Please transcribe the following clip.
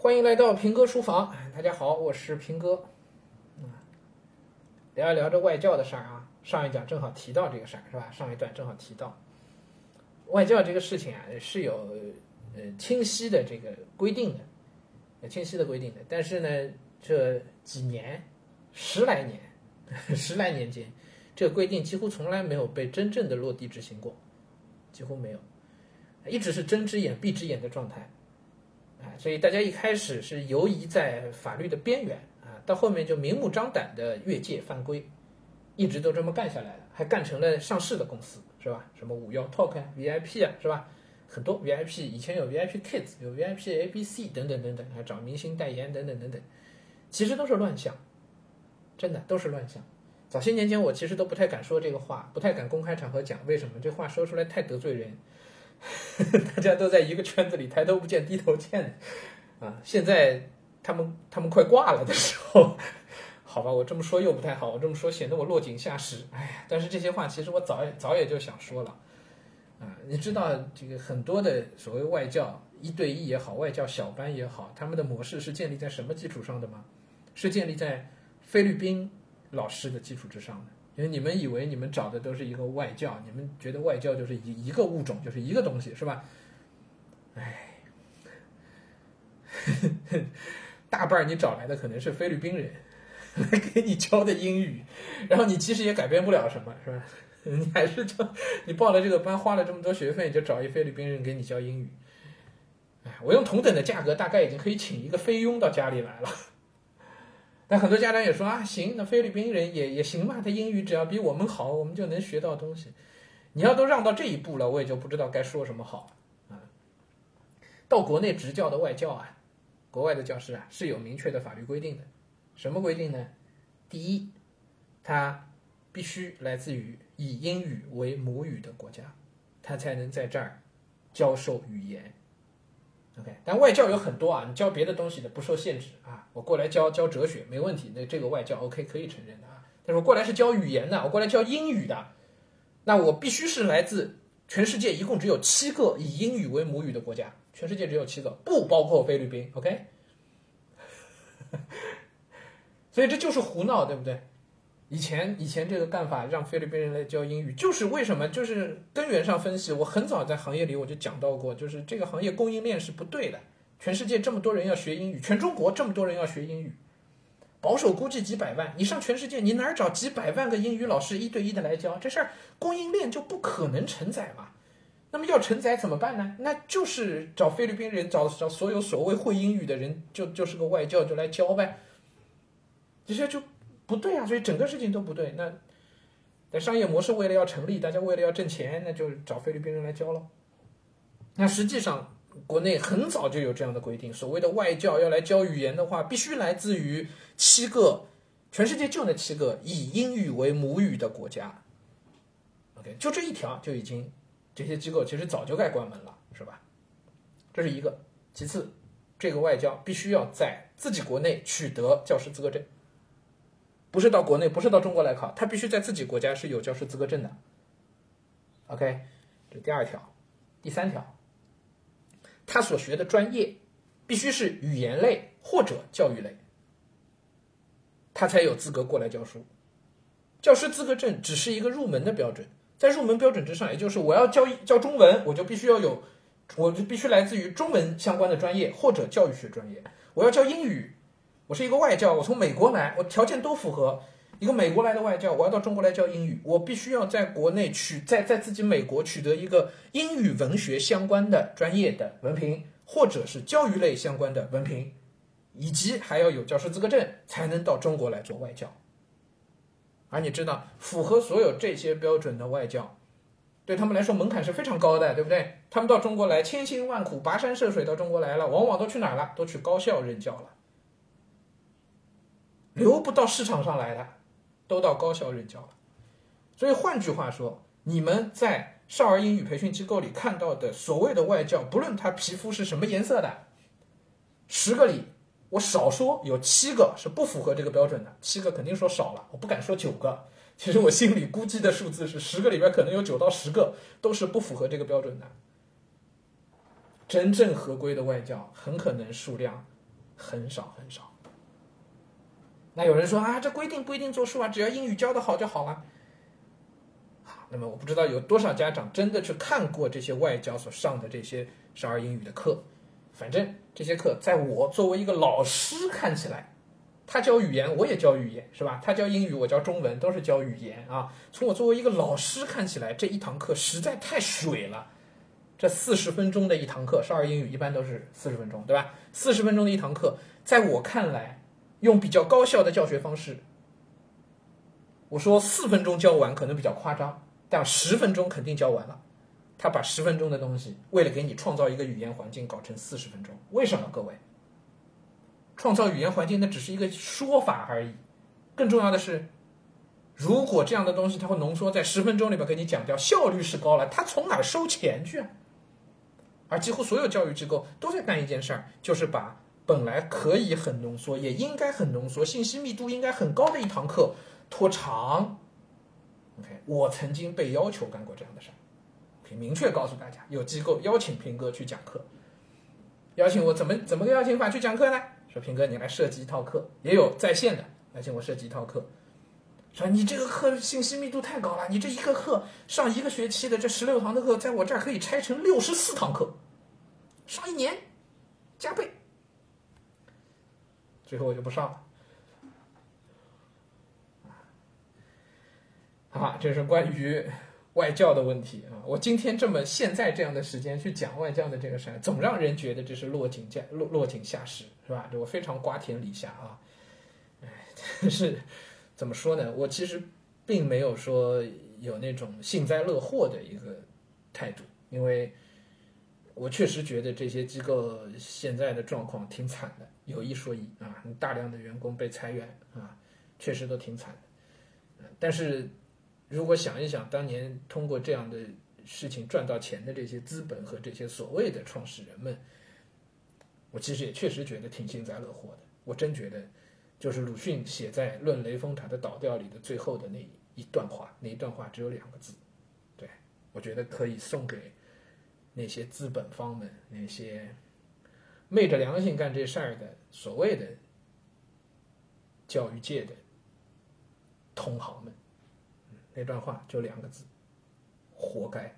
欢迎来到平哥书房，大家好，我是平哥。聊一聊这外教的事儿啊。上一讲正好提到这个事儿，是吧？上一段正好提到外教这个事情啊，是有呃清晰的这个规定的，清晰的规定的。但是呢，这几年十来年 十来年间，这个规定几乎从来没有被真正的落地执行过，几乎没有，一直是睁只眼闭只眼的状态。所以大家一开始是游移在法律的边缘啊，到后面就明目张胆的越界犯规。一直都这么干下来了，还干成了上市的公司，是吧？什么五幺 Talk 啊，VIP 啊，是吧？很多 VIP，以前有 VIP Kids，有 VIP ABC 等等等等，还找明星代言等等等等，其实都是乱象，真的都是乱象。早些年间我其实都不太敢说这个话，不太敢公开场合讲，为什么？这话说出来太得罪人，大家都在一个圈子里，抬头不见低头见啊。现在他们他们快挂了的时候。好吧，我这么说又不太好，我这么说显得我落井下石。哎呀，但是这些话其实我早早也就想说了，啊，你知道这个很多的所谓外教一对一也好，外教小班也好，他们的模式是建立在什么基础上的吗？是建立在菲律宾老师的基础之上的。因为你们以为你们找的都是一个外教，你们觉得外教就是一一个物种，就是一个东西，是吧？哎，大半你找来的可能是菲律宾人。来给你教的英语，然后你其实也改变不了什么，是吧？你还是就你报了这个班，花了这么多学费，就找一菲律宾人给你教英语。哎，我用同等的价格，大概已经可以请一个菲佣到家里来了。但很多家长也说啊，行，那菲律宾人也也行嘛，他英语只要比我们好，我们就能学到东西。你要都让到这一步了，我也就不知道该说什么好啊。到国内执教的外教啊，国外的教师啊，是有明确的法律规定的。什么规定呢？第一，他必须来自于以英语为母语的国家，他才能在这儿教授语言。OK，但外教有很多啊，你教别的东西的不受限制啊。我过来教教哲学没问题，那这个外教 OK 可以承认的啊。但是我过来是教语言的，我过来教英语的，那我必须是来自全世界一共只有七个以英语为母语的国家，全世界只有七个，不包括菲律宾。OK。所以这就是胡闹，对不对？以前以前这个干法让菲律宾人来教英语，就是为什么？就是根源上分析，我很早在行业里我就讲到过，就是这个行业供应链是不对的。全世界这么多人要学英语，全中国这么多人要学英语，保守估计几百万，你上全世界，你哪儿找几百万个英语老师一对一的来教？这事儿供应链就不可能承载嘛。那么要承载怎么办呢？那就是找菲律宾人，找找所有所谓会英语的人，就就是个外教就来教呗。这些就不对啊，所以整个事情都不对。那那商业模式为了要成立，大家为了要挣钱，那就找菲律宾人来教了。那实际上国内很早就有这样的规定，所谓的外教要来教语言的话，必须来自于七个全世界就那七个以英语为母语的国家。OK，就这一条就已经这些机构其实早就该关门了，是吧？这是一个。其次，这个外教必须要在自己国内取得教师资格证。不是到国内，不是到中国来考，他必须在自己国家是有教师资格证的。OK，这第二条，第三条，他所学的专业必须是语言类或者教育类，他才有资格过来教书。教师资格证只是一个入门的标准，在入门标准之上，也就是我要教教中文，我就必须要有，我就必须来自于中文相关的专业或者教育学专业。我要教英语。我是一个外教，我从美国来，我条件都符合。一个美国来的外教，我要到中国来教英语，我必须要在国内取在在自己美国取得一个英语文学相关的专业的文凭，或者是教育类相关的文凭，以及还要有教师资格证，才能到中国来做外教。而你知道，符合所有这些标准的外教，对他们来说门槛是非常高的，对不对？他们到中国来，千辛万苦跋山涉水到中国来了，往往都去哪儿了？都去高校任教了。留不到市场上来的，都到高校任教了。所以换句话说，你们在少儿英语培训机构里看到的所谓的外教，不论他皮肤是什么颜色的，十个里我少说有七个是不符合这个标准的，七个肯定说少了，我不敢说九个。其实我心里估计的数字是十个里边可能有九到十个都是不符合这个标准的。真正合规的外教很可能数量很少很少。那有人说啊，这规定不一定作数啊，只要英语教得好就好了。好，那么我不知道有多少家长真的去看过这些外教所上的这些少儿英语的课，反正这些课在我作为一个老师看起来。他教语言，我也教语言，是吧？他教英语，我教中文，都是教语言啊。从我作为一个老师看起来，这一堂课实在太水了。这四十分钟的一堂课，少儿英语一般都是四十分钟，对吧？四十分钟的一堂课，在我看来，用比较高效的教学方式，我说四分钟教完可能比较夸张，但十分钟肯定教完了。他把十分钟的东西，为了给你创造一个语言环境，搞成四十分钟，为什么？各位？创造语言环境那只是一个说法而已，更重要的是，如果这样的东西它会浓缩在十分钟里边给你讲掉，效率是高了，他从哪收钱去啊？而几乎所有教育机构都在干一件事儿，就是把本来可以很浓缩，也应该很浓缩，信息密度应该很高的一堂课拖长。OK，我曾经被要求干过这样的事儿，可以明确告诉大家，有机构邀请平哥去讲课，邀请我怎么怎么个邀请法去讲课呢？说平哥，你来设计一套课，也有在线的，来请我设计一套课。说你这个课信息密度太高了，你这一个课上一个学期的这十六堂的课，在我这儿可以拆成六十四堂课，上一年加倍。最后我就不上了。好，这是关于。外教的问题啊，我今天这么现在这样的时间去讲外教的这个事儿，总让人觉得这是落井下落落井下石，是吧？我非常瓜田李下啊，但是怎么说呢？我其实并没有说有那种幸灾乐祸的一个态度，因为我确实觉得这些机构现在的状况挺惨的，有一说一啊，大量的员工被裁员啊，确实都挺惨的，但是。如果想一想，当年通过这样的事情赚到钱的这些资本和这些所谓的创始人们，我其实也确实觉得挺幸灾乐祸的。我真觉得，就是鲁迅写在《论雷峰塔的倒掉》里的最后的那一段话，那一段话只有两个字，对我觉得可以送给那些资本方们，那些昧着良心干这事儿的所谓的教育界的同行们。那段话就两个字，活该。